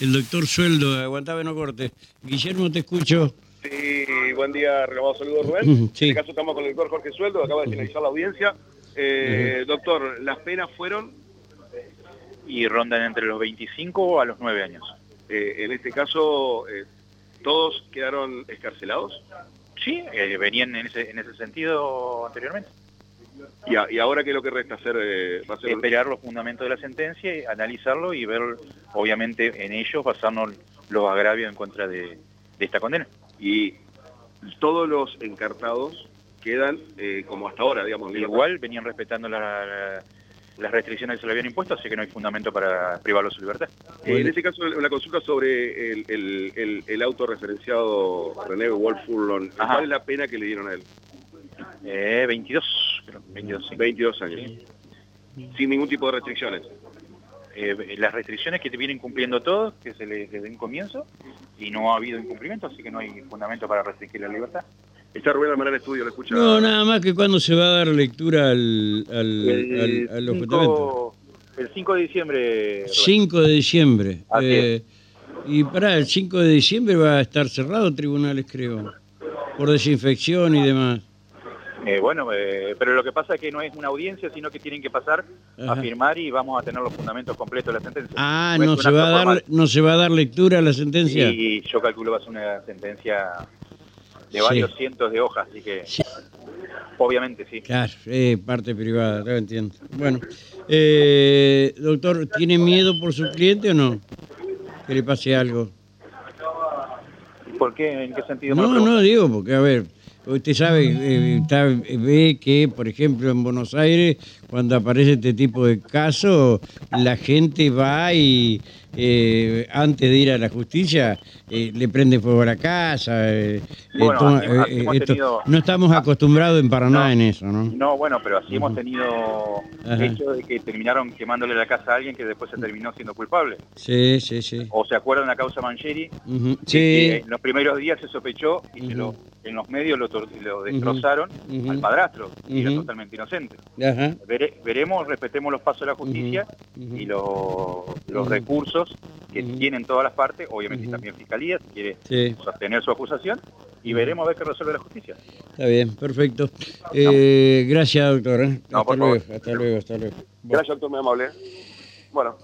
el doctor Sueldo, aguantame no corte. Guillermo, te escucho. Sí, buen día, renovado saludo Rubén. Sí. En este caso estamos con el doctor Jorge Sueldo, acaba de finalizar la audiencia. Eh, Doctor, las penas fueron, y rondan entre los 25 a los 9 años. eh, en este caso, eh, todos quedaron escarcelados Sí, eh, venían en ese, en ese sentido anteriormente. Y, a- y ahora qué es lo que resta hacer, eh, ser- Esperar los fundamentos de la sentencia, y analizarlo y ver, obviamente, en ellos basarnos los agravios en contra de, de esta condena. y todos los encartados quedan eh, como hasta ahora, digamos. Igual venían respetando la- la- las restricciones que se le habían impuesto, así que no hay fundamento para privarlos de su libertad. Eh, en este caso, una consulta sobre el, el, el, el auto referenciado René Wolf Furlon. ¿Cuál es la pena que le dieron a él? Eh, 22, creo, 22, sí. 22 años. Sin ningún tipo de restricciones. Eh, las restricciones que te vienen cumpliendo todos, que se les desde un comienzo, y no ha habido incumplimiento, así que no hay fundamento para restringir la libertad. Está Rubén Almanar en estudio, lo escucha. No, nada más que cuando se va a dar lectura al, al, al- fundamentos. el 5 de diciembre. Rubén. 5 de diciembre. Así Eh, y para el 5 de diciembre va a estar cerrado tribunales, creo, por desinfección y demás. Eh, bueno, eh, pero lo que pasa es que no es una audiencia, sino que tienen que pasar Ajá. a firmar y vamos a tener los fundamentos completos de la sentencia. Ah, no se va a dar formal. no se va a dar lectura a la sentencia. Y yo calculo va a ser una sentencia de Sí. varios cientos de hojas, así que Sí. obviamente sí. Claro, eh, parte privada, lo entiendo. Bueno, eh, doctor, ¿tiene miedo por su cliente o no? Que le pase algo. ¿Por qué? ¿En qué sentido? No, no, digo, porque a ver, usted sabe, eh, está- ve que, por ejemplo, en Buenos Aires, cuando aparece este tipo de casos, la gente va y eh, antes de ir a la justicia eh, le prende fuego a la casa. eh, le Bueno, toma- así- eh, así eh, esto- tenido- no estamos acostumbrados en Paraná No. en eso, ¿no? No, bueno, pero así hemos tenido Ajá. hecho de que terminaron quemándole la casa a alguien que después se terminó siendo culpable. Sí, sí, sí. O se acuerdan la causa Mancheri, Ujú, que Sí, en los primeros días se sospechó y se Ujú. lo, en los medios lo, destrozaron al padrastro, y era totalmente inocente. Vere- veremos, respetemos los pasos de la justicia y los, recursos que tienen todas las partes, obviamente también Fiscalía, si quiere Sí, sostener su acusación, y veremos a ver qué resuelve la justicia. está bien, perfecto. Eh, gracias, doctor. ¿eh? No, hasta luego, hasta luego, hasta luego. Gracias, doctor, muy amable. Bueno,